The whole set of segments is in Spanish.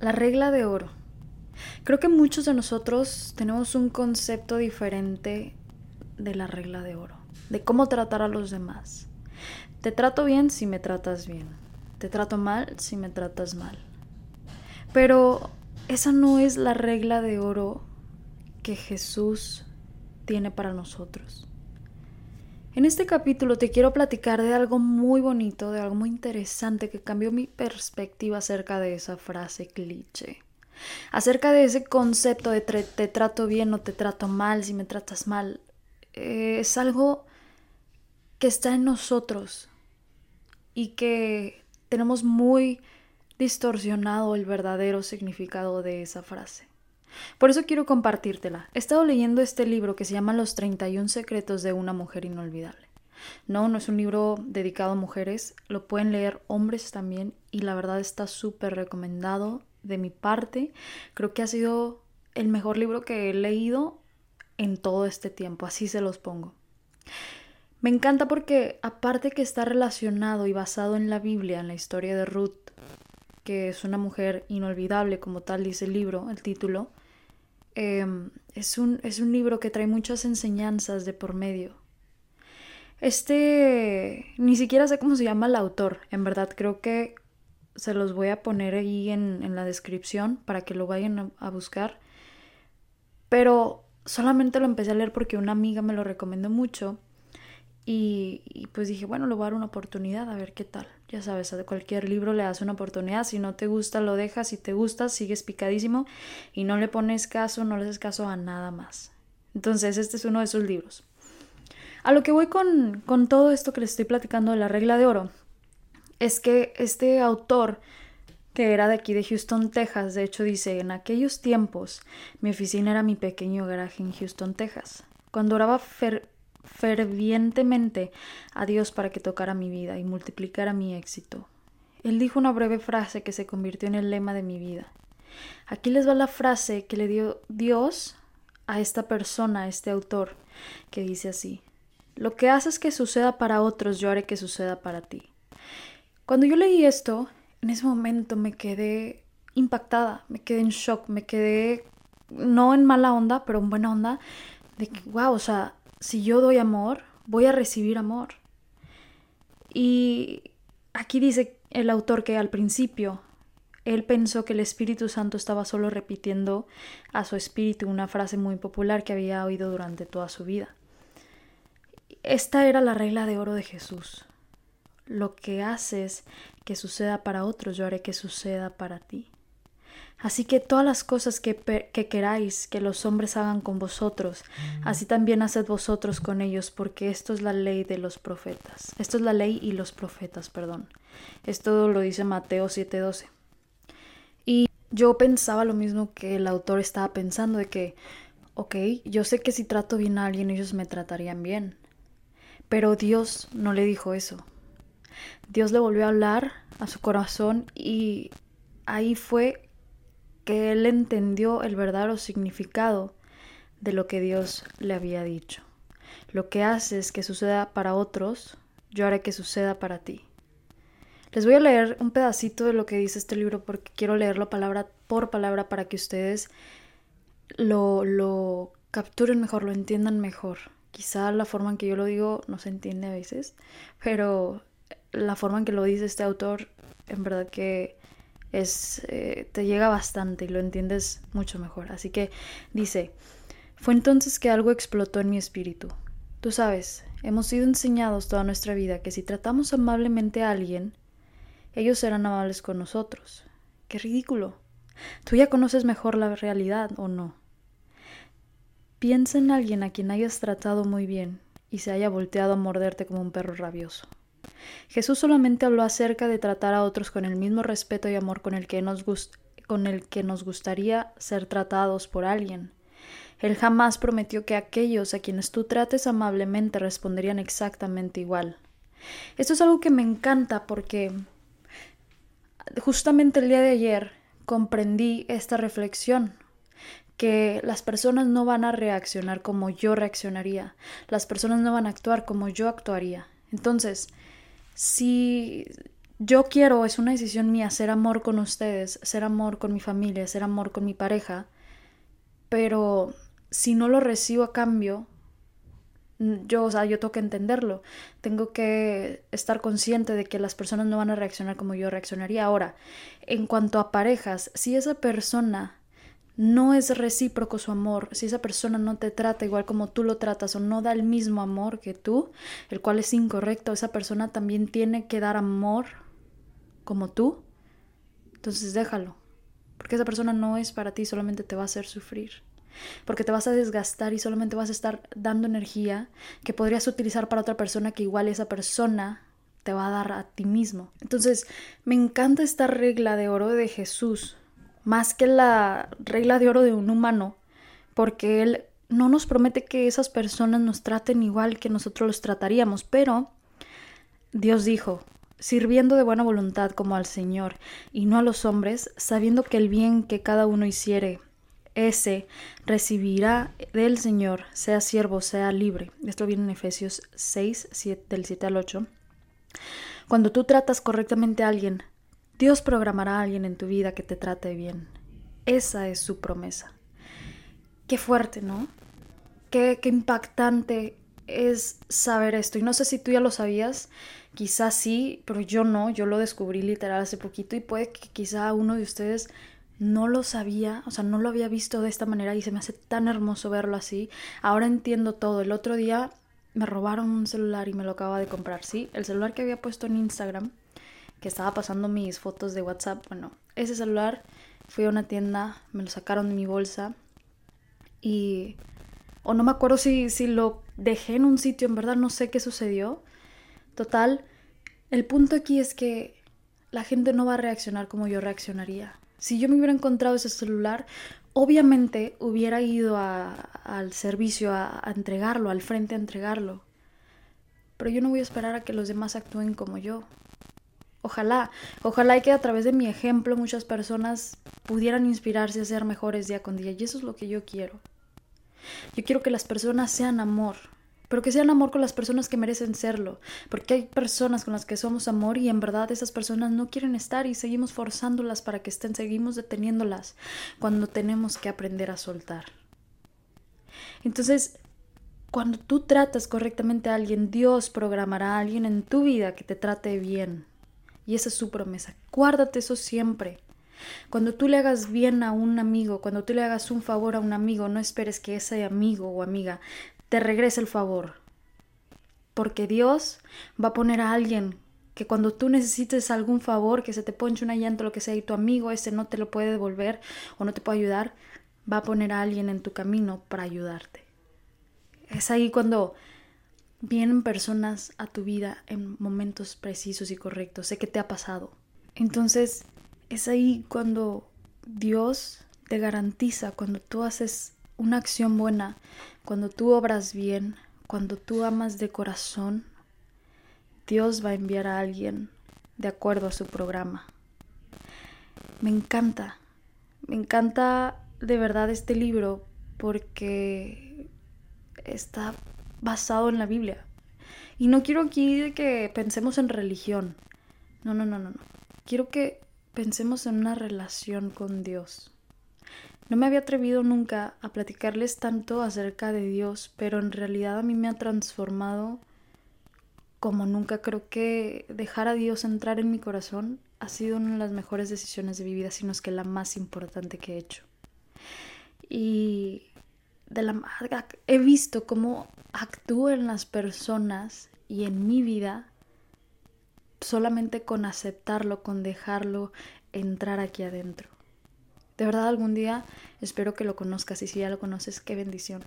La regla de oro. Creo que muchos de nosotros tenemos un concepto diferente de la regla de oro, de cómo tratar a los demás. Te trato bien si me tratas bien. Te trato mal si me tratas mal. Pero esa no es la regla de oro que Jesús tiene para nosotros. En este capítulo te quiero platicar de algo muy bonito, de algo muy interesante que cambió mi perspectiva acerca de esa frase cliché. Acerca de ese concepto de te trato bien o te trato mal si me tratas mal. Eh, es algo que está en nosotros y que tenemos muy distorsionado el verdadero significado de esa frase. Por eso quiero compartírtela. He estado leyendo este libro que se llama Los 31 secretos de una mujer inolvidable. No, no es un libro dedicado a mujeres, lo pueden leer hombres también y la verdad está súper recomendado de mi parte. Creo que ha sido el mejor libro que he leído en todo este tiempo, así se los pongo. Me encanta porque aparte que está relacionado y basado en la Biblia, en la historia de Ruth, que es una mujer inolvidable, como tal dice el libro, el título, Em, es, un, es un libro que trae muchas enseñanzas de por medio. Este, ni siquiera sé cómo se llama el autor, en verdad creo que se los voy a poner ahí en, en la descripción para que lo vayan a, buscar. Pero solamente lo empecé a leer porque una amiga me lo recomendó mucho y, pues dije, bueno, le voy a dar una oportunidad a ver qué tal. Ya sabes, a cualquier libro le das una oportunidad. Si no te gusta, lo dejas. Si te gusta, sigues picadísimo y no le pones caso, no le haces caso a nada más. Entonces, este es uno de esos libros. A lo que voy con, con todo esto que les estoy platicando de la regla de oro es que este autor que era de aquí de Houston, Texas, de hecho dice, en aquellos tiempos mi oficina era mi pequeño garaje en Houston, Texas. Cuando oraba fervientemente a Dios para que tocara mi vida y multiplicara mi éxito. Él dijo una breve frase que se convirtió en el lema de mi vida. Aquí les va la frase que le dio Dios a esta persona, a este autor, que dice así, Lo que haces que suceda para otros, yo haré que suceda para ti. Cuando yo leí esto, en ese momento me quedé impactada, me quedé en shock, me quedé no en mala onda, pero en buena onda, de que, wow, o sea, si yo doy amor, voy a recibir amor. Y aquí dice el autor que al principio él pensó que el Espíritu Santo estaba solo repitiendo a su espíritu una frase muy popular que había oído durante toda su vida. Esta era la regla de oro de Jesús. Lo que haces que suceda para otros, yo haré que suceda para ti. Así que todas las cosas que, que, queráis que los hombres hagan con vosotros, así también haced vosotros con ellos, porque esto es la ley de los profetas. Esto es la ley y los profetas, perdón. Esto lo dice Mateo 7:12. Y yo pensaba lo mismo que el autor estaba pensando, de que, ok, yo sé que si trato bien a alguien, ellos me tratarían bien. Pero Dios no le dijo eso. Dios le volvió a hablar a su corazón y ahí fue que él entendió el verdadero significado de lo que Dios le había dicho. Lo que haces que suceda para otros, yo haré que suceda para ti. Les voy a leer un pedacito de lo que dice este libro porque quiero leerlo palabra por palabra para que ustedes lo, lo capturen mejor, lo entiendan mejor. Quizá la forma en que yo lo digo no se entiende a veces, pero la forma en que lo dice este autor, en verdad que es, eh, te llega bastante y lo entiendes mucho mejor. Así que dice, fue entonces que algo explotó en mi espíritu. Tú sabes, hemos sido enseñados toda nuestra vida que si tratamos amablemente a alguien, ellos serán amables con nosotros. ¡Qué ridículo! Tú ya conoces mejor la realidad, ¿o no? Piensa en alguien a quien hayas tratado muy bien y se haya volteado a morderte como un perro rabioso. Jesús solamente habló acerca de tratar a otros con el mismo respeto y amor con el que nos, con el que nos gustaría ser tratados por alguien. Él jamás prometió que aquellos a quienes tú trates amablemente responderían exactamente igual. Esto es algo que me encanta porque justamente el día de ayer comprendí esta reflexión que las personas no van a reaccionar como yo reaccionaría, las personas no van a actuar como yo actuaría. Entonces, si yo quiero, es una decisión mía, ser amor con ustedes, ser amor con mi familia, ser amor con mi pareja, pero si no lo recibo a cambio, yo, o sea, yo tengo que entenderlo, tengo que estar consciente de que las personas no van a reaccionar como yo reaccionaría. Ahora, en cuanto a parejas, si esa persona no es recíproco su amor, si esa persona no te trata igual como tú lo tratas o no da el mismo amor que tú, el cual es incorrecto, esa persona también tiene que dar amor como tú, entonces déjalo, porque esa persona no es para ti, solamente te va a hacer sufrir porque te vas a desgastar y solamente vas a estar dando energía que podrías utilizar para otra persona que igual esa persona te va a dar a ti mismo. Entonces, me encanta esta regla de oro de Jesús, más que la regla de oro de un humano, porque Él no nos promete que esas personas nos traten igual que nosotros los trataríamos, pero Dios dijo, sirviendo de buena voluntad como al Señor y no a los hombres, sabiendo que el bien que cada uno hiciere ese recibirá del Señor, sea siervo, sea libre. Esto viene en Efesios 6, del 7 al 8. Cuando tú tratas correctamente a alguien, Dios programará a alguien en tu vida que te trate bien. Esa es su promesa. Qué fuerte, ¿no? Qué, qué impactante es saber esto. Y no sé si tú ya lo sabías, quizás sí, pero yo no, yo lo descubrí literal hace poquito y puede que quizá uno de ustedes no lo sabía, o sea, no lo había visto de esta manera y se me hace tan hermoso verlo así. Ahora entiendo todo. El otro día me robaron un celular y me lo acaba de comprar, ¿sí? El celular que había puesto en Instagram, que estaba pasando mis fotos de WhatsApp, bueno, ese celular fui a una tienda, me lo sacaron de mi bolsa y... o no me acuerdo si, si lo dejé en un sitio, en verdad no sé qué sucedió. Total, el punto aquí es que la gente no va a reaccionar como yo reaccionaría. Si yo me hubiera encontrado ese celular, obviamente hubiera ido al servicio a, a entregarlo, al frente a entregarlo. Pero yo no voy a esperar a que los demás actúen como yo. Ojalá, ojalá que a través de mi ejemplo muchas personas pudieran inspirarse a ser mejores día con día. Y eso es lo que yo quiero. Yo quiero que las personas sean amor, pero que sean amor con las personas que merecen serlo, porque hay personas con las que somos amor y en verdad esas personas no quieren estar y seguimos forzándolas para que estén, seguimos deteniéndolas cuando tenemos que aprender a soltar. Entonces, cuando tú tratas correctamente a alguien, Dios programará a alguien en tu vida que te trate bien. Y esa es su promesa. Guárdate eso siempre. Cuando tú le hagas bien a un amigo, cuando tú le hagas un favor a un amigo, no esperes que ese amigo o amiga te regrese el favor. Porque Dios va a poner a alguien que cuando tú necesites algún favor, que se te ponche una llanta o lo que sea, y tu amigo ese no te lo puede devolver o no te puede ayudar, va a poner a alguien en tu camino para ayudarte. Es ahí cuando vienen personas a tu vida en momentos precisos y correctos. Sé que te ha pasado. Entonces, es ahí cuando Dios te garantiza, cuando tú haces una acción buena, cuando tú obras bien, cuando tú amas de corazón, Dios va a enviar a alguien de acuerdo a su programa. Me encanta, me encanta de verdad este libro porque está basado en la Biblia. Y no quiero aquí que pensemos en religión. No, no, no, no, no. Quiero que pensemos en una relación con Dios. No me había atrevido nunca a platicarles tanto acerca de Dios, pero en realidad a mí me ha transformado como nunca. Creo que dejar a Dios entrar en mi corazón ha sido una de las mejores decisiones de mi vida, sino es que la más importante que he hecho. Y de la he visto cómo actúan las personas y en mi vida solamente con aceptarlo, con dejarlo entrar aquí adentro. De verdad algún día espero que lo conozcas y si ya lo conoces, qué bendición.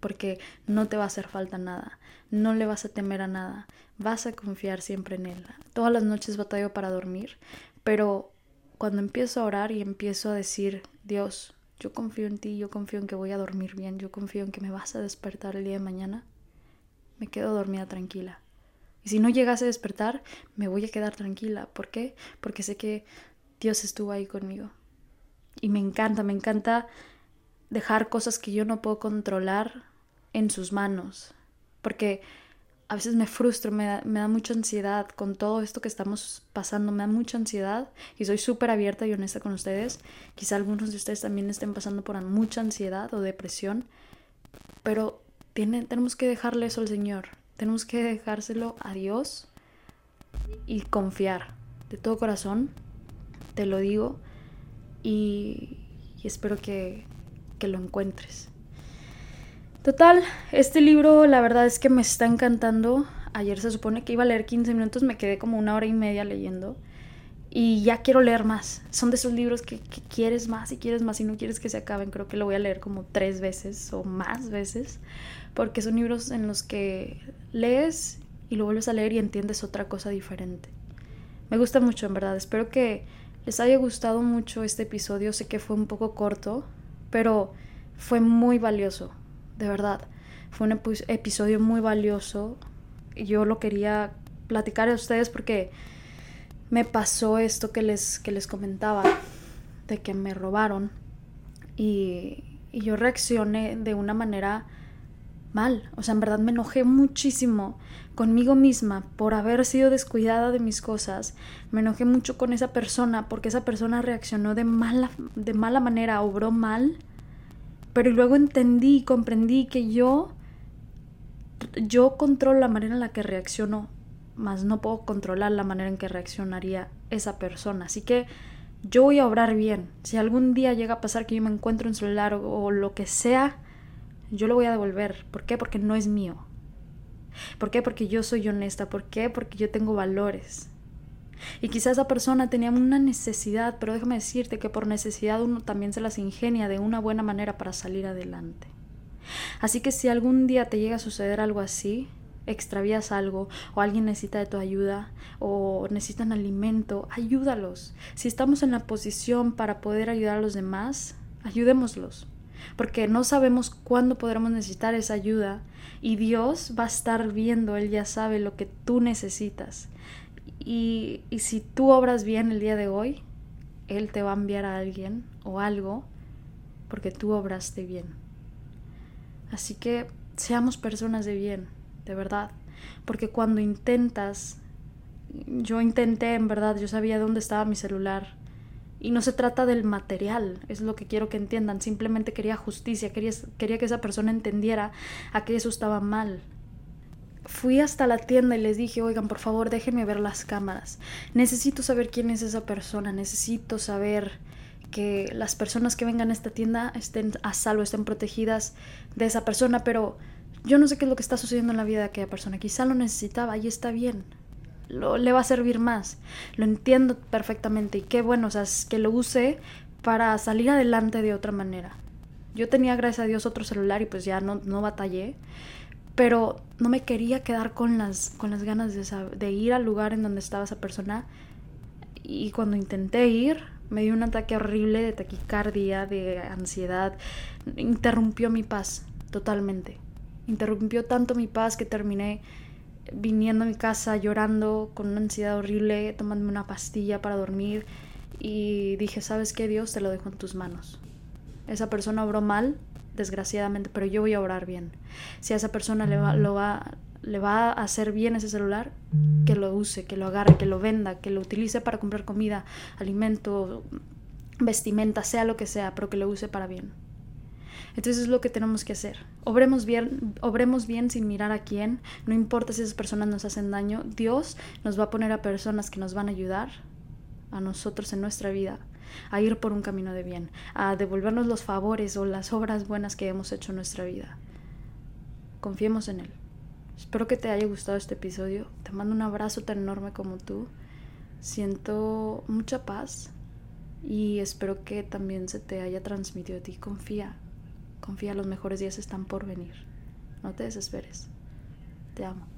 Porque no te va a hacer falta nada, no le vas a temer a nada, vas a confiar siempre en él. Todas las noches batallo para dormir, pero cuando empiezo a orar y empiezo a decir, Dios, yo confío en ti, yo confío en que voy a dormir bien, yo confío en que me vas a despertar el día de mañana, me quedo dormida tranquila. Y si no llegase a despertar, me voy a quedar tranquila. ¿Por qué? Porque sé que Dios estuvo ahí conmigo. Y me encanta, me encanta dejar cosas que yo no puedo controlar en sus manos. Porque a veces me frustro, me da, me da mucha ansiedad con todo esto que estamos pasando, me da mucha ansiedad y soy súper abierta y honesta con ustedes. Quizá algunos de ustedes también estén pasando por mucha ansiedad o depresión, pero tenemos que dejarle eso al Señor, tenemos que dejárselo a Dios y confiar de todo corazón, te lo digo, y, y espero que, que lo encuentres. Total, este libro la verdad es que me está encantando. Ayer se supone que iba a leer 15 minutos, me quedé como una hora y media leyendo. Y ya quiero leer más. Son de esos libros que, quieres más y quieres más y no quieres que se acaben. Creo que lo voy a leer como tres veces o más veces. Porque son libros en los que lees y lo vuelves a leer y entiendes otra cosa diferente. Me gusta mucho, en verdad. Espero que les haya gustado mucho este episodio. Sé que fue un poco corto, pero fue muy valioso de verdad. Fue un episodio muy valioso. Yo lo quería platicar a ustedes porque me pasó esto que les, que les comentaba, de que me robaron. Y, y yo reaccioné de una manera mal. O sea, en verdad me enojé muchísimo conmigo misma por haber sido descuidada de mis cosas. Me enojé mucho con esa persona porque esa persona reaccionó de mala, de mala manera, obró mal pero luego entendí y comprendí que yo, yo controlo la manera en la que reacciono, más no puedo controlar la manera en que reaccionaría esa persona. Así que yo voy a obrar bien. Si algún día llega a pasar que yo me encuentro un celular o, o lo que sea, yo lo voy a devolver. ¿Por qué? Porque no es mío. ¿Por qué? Porque yo soy honesta. ¿Por qué? Porque yo tengo valores. Y quizás esa persona tenía una necesidad, pero déjame decirte que por necesidad uno también se las ingenia de una buena manera para salir adelante. Así que si algún día te llega a suceder algo así, extravías algo o alguien necesita de tu ayuda o necesitan alimento, ayúdalos. Si estamos en la posición para poder ayudar a los demás, ayudémoslos. Porque no sabemos cuándo podremos necesitar esa ayuda y Dios va a estar viendo, Él ya sabe lo que tú necesitas. Y, si tú obras bien el día de hoy, Él te va a enviar a alguien o algo porque tú obraste bien. Así que seamos personas de bien, de verdad. Porque cuando intentas, yo intenté en verdad, yo sabía dónde estaba mi celular. Y no se trata del material, es lo que quiero que entiendan. Simplemente quería justicia, quería, quería que esa persona entendiera a que eso estaba mal, fui hasta la tienda y les dije, oigan, por favor, déjenme ver las cámaras. Necesito saber quién es esa persona, necesito saber que las personas que vengan a esta tienda estén a salvo, estén protegidas de esa persona, pero yo no sé qué es lo que está sucediendo en la vida de aquella persona. Quizá lo necesitaba y está bien. Lo, le va a servir más. Lo entiendo perfectamente y qué bueno, o sea, que lo use para salir adelante de otra manera. Yo tenía, gracias a Dios, otro celular y pues ya no, no batallé pero no me quería quedar con las, con las ganas de, de ir al lugar en donde estaba esa persona. Y cuando intenté ir, me dio un ataque horrible de taquicardia, de ansiedad. Interrumpió mi paz totalmente. Interrumpió tanto mi paz que terminé viniendo a mi casa llorando con una ansiedad horrible, tomándome una pastilla para dormir y dije, ¿sabes qué Dios? Te lo dejo en tus manos. Esa persona obró mal, desgraciadamente, pero yo voy a orar bien. Si a esa persona le va, lo va, le va a hacer bien ese celular, que lo use, que lo agarre, que lo venda, que lo utilice para comprar comida, alimento, vestimenta, sea lo que sea, pero que lo use para bien. Entonces es lo que tenemos que hacer. Obremos bien, obremos bien sin mirar a quién. No importa si esas personas nos hacen daño. Dios nos va a poner a personas que nos van a ayudar a nosotros en nuestra vida a ir por un camino de bien, a devolvernos los favores o las obras buenas que hemos hecho en nuestra vida. Confiemos en Él. Espero que te haya gustado este episodio. Te mando un abrazo tan enorme como tú. Siento mucha paz y espero que también se te haya transmitido a ti. Confía, confía, los mejores días están por venir. No te desesperes. Te amo.